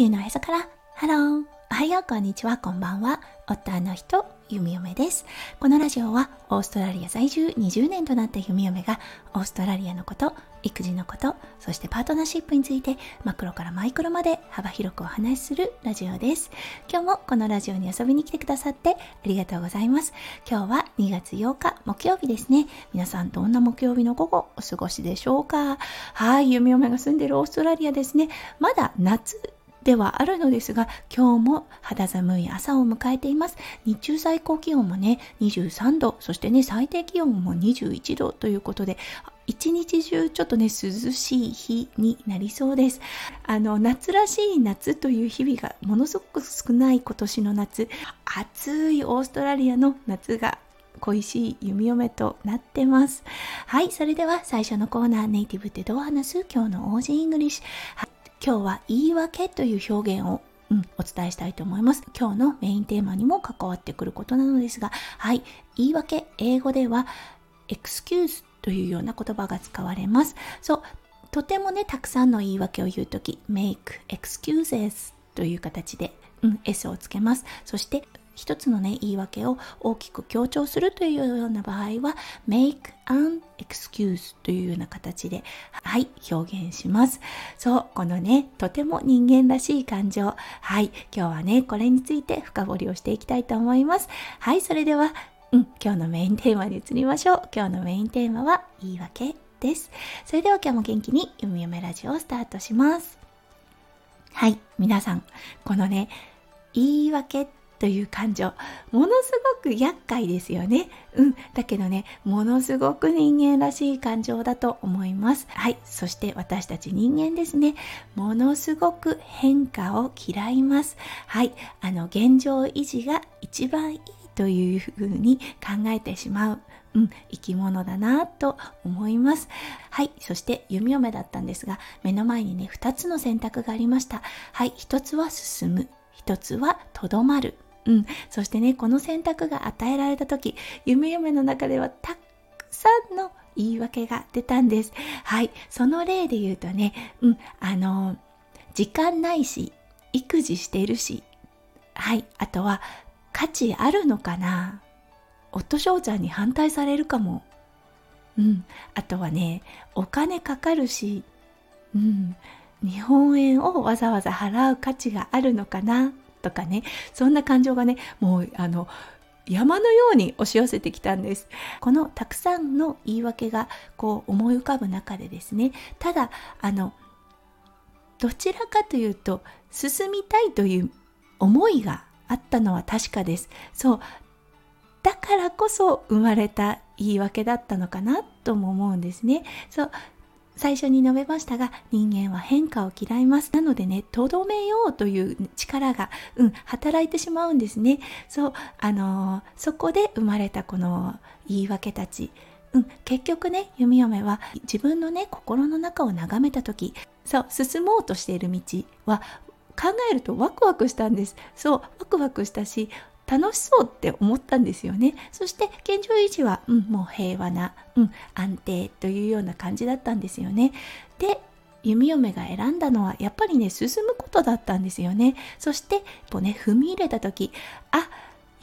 球のへそから。ハロー。おはようこんにちは。こんばんは。夫の人弓嫁です。このラジオはオーストラリア在住20年となった弓嫁がオーストラリアのこと育児のことそしてパートナーシップについてマクロからマイクロまで幅広くお話しするラジオです。今日もこのラジオに遊びに来てくださってありがとうございます。今日は2月8日木曜日ですね。皆さんどんな木曜日の午後お過ごしでしょうか。はい弓嫁が住んでるオーストラリアですね。まだ夏ではあるのですが今日も肌寒い朝を迎えています日中最高気温もね23度そしてね最低気温も21度ということで一日中ちょっとね涼しい日になりそうですあの夏らしい夏という日々がものすごく少ない今年の夏暑いオーストラリアの夏が恋しい弓嫁となってます。はい、それでは最初のコーナー、ネイティブってどう話す？今日の Aussie English。今日は言い訳という表現をうん、お伝えしたいと思います。今日のメインテーマにも関わってくることなのですが、はい、言い訳、英語では excuse というような言葉が使われます。そう、とてもね、たくさんの言い訳を言うとき、make excuses という形で、うん、S をつけます。そして、一つのね言い訳を大きく強調するというような場合は make an excuse というような形ではい表現します。そうこのねとても人間らしい感情。はい今日はねこれについて深掘りをしていきたいと思います。はいそれではうん、今日のメインテーマに移りましょう。今日のメインテーマは言い訳です。それでは今日も元気に「ゆみゆめラジオ」をスタートします。はい皆さんこのね言い訳という感情ものすごく厄介ですよねうんだけどねものすごく人間らしい感情だと思いますはいそして私たち人間ですねものすごく変化を嫌いますはいあの現状維持が一番いいというふうに考えてしまううん、生き物だなと思います。はい。そして弓嫁だったんですが、目の前にね、2つの選択がありました。はい。1つは進む。1つはとどまる。うん、そしてねこの選択が与えられた時夢夢の中ではたくさんの言い訳が出たんです。はい。その例で言うとねうん。あの時間ないし育児してるしはい。あとは価値あるのかな？夫翔ちゃんに反対されるかも。うん。あとはねお金かかるしうん。日本円をわざわざ払う価値があるのかな？とかねそんな感情がねもうあの山のように押し寄せてきたんです。このたくさんの言い訳がこう思い浮かぶ中でですねただあのどちらかというと進みたいという思いがあったのは確かです。そう。だからこそ生まれた言い訳だったのかなとも思うんですね。そう。最初に述べましたが人間は変化を嫌います。なのでねとどめようという力が、うん、働いてしまうんですね。そうあのー、そこで生まれたこの言い訳たち。うん、結局ね弓嫁は自分のね心の中を眺めた時そう進もうとしている道は考えるとワクワクしたんです。そうワクワクしたし楽しそうって思ったんですよね。そして現状維持は、うん、もう平和な、うん、安定というような感じだったんですよね。で弓嫁が選んだのはやっぱりね進むことだったんですよね。そして一歩ね踏み入れた時あ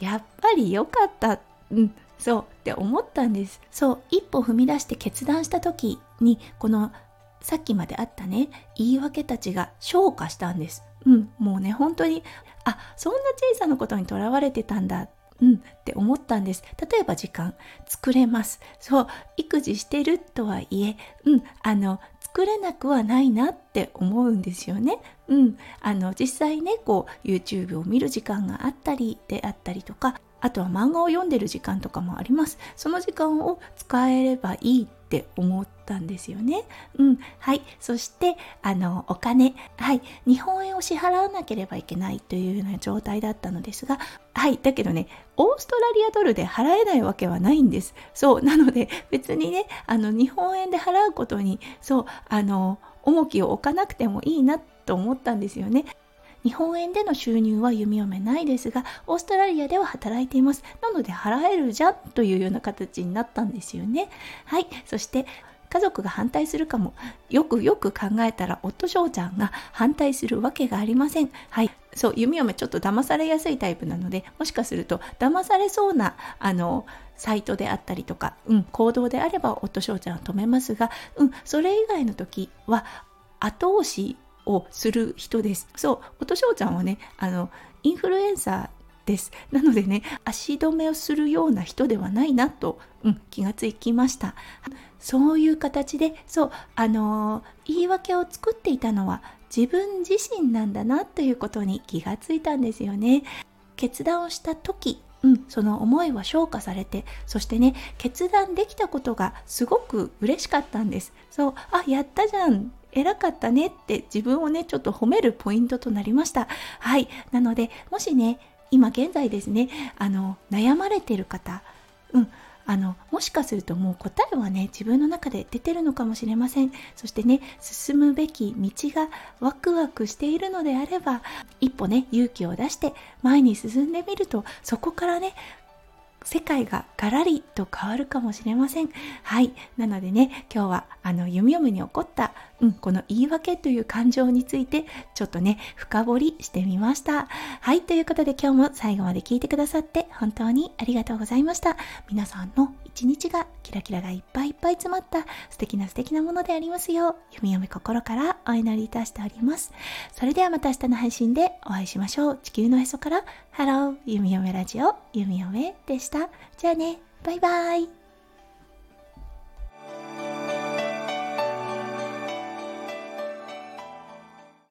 やっぱり良かったうんそうって思ったんです。そう一歩踏み出して決断した時にこのさっきまであったね言い訳たちが昇華したんです。うんもうね本当にあそんな小さなことにとらわれてたんだうんって思ったんです例えば時間作れますそう育児してるとはいえうんあの作れなくはないなって思うんですよね。うん、あの実際ねこう YouTube を見る時間があったりであったりとかあとは漫画を読んでる時間とかもあります。その時間を使えればいいって思ったんですよね。うん。はい。そして、あの、お金。はい。日本円を支払わなければいけないというような状態だったのですが、はい。だけどね、オーストラリアドルで払えないわけはないんです。そう。なので、別にね、あの、日本円で払うことに、そう、あの、重きを置かなくてもいいなと思ったんですよね。日本円での収入は弓嫁ないですがオーストラリアでは働いています。なので払えるじゃんというような形になったんですよね。はい。そして家族が反対するかも。よくよく考えたら夫翔ちゃんが反対するわけがありません。はい。そう弓嫁ちょっと騙されやすいタイプなのでもしかすると騙されそうなあのサイトであったりとか、うん、行動であれば夫翔ちゃんは止めますが、うん、それ以外の時は後押しをする人です。そう、夫翔ちゃんはね、あの、インフルエンサーです。なのでね、足止めをするような人ではないなと、うん、気がつきました。そういう形で、そう、あのー、言い訳を作っていたのは自分自身なんだなということに気がついたんですよね。決断をした時、うん、その思いは消化されてそしてね決断できたことがすごく嬉しかったんですそうあやったじゃん偉かったねって自分をねちょっと褒めるポイントとなりましたはいなのでもしね今現在ですねあの悩まれてる方うんあのもしかするともう答えはね自分の中で出てるのかもしれませんそしてね進むべき道がワクワクしているのであれば一歩ね勇気を出して前に進んでみるとそこからね世界がガラリと変わるかもしれません。はい。なのでね、今日はあの弓嫁に起こった、うん、この言い訳という感情についてちょっとね、深掘りしてみました。はい。ということで今日も最後まで聞いてくださって本当にありがとうございました。皆さんの一日がキラキラがいっぱいいっぱい詰まった素敵な素敵なものでありますよう、弓嫁心からお祈りいたしております。それではまた明日の配信でお会いしましょう。地球のへそから、ハロー、弓嫁ラジオ、弓嫁でした。じゃあね、バイバーイ。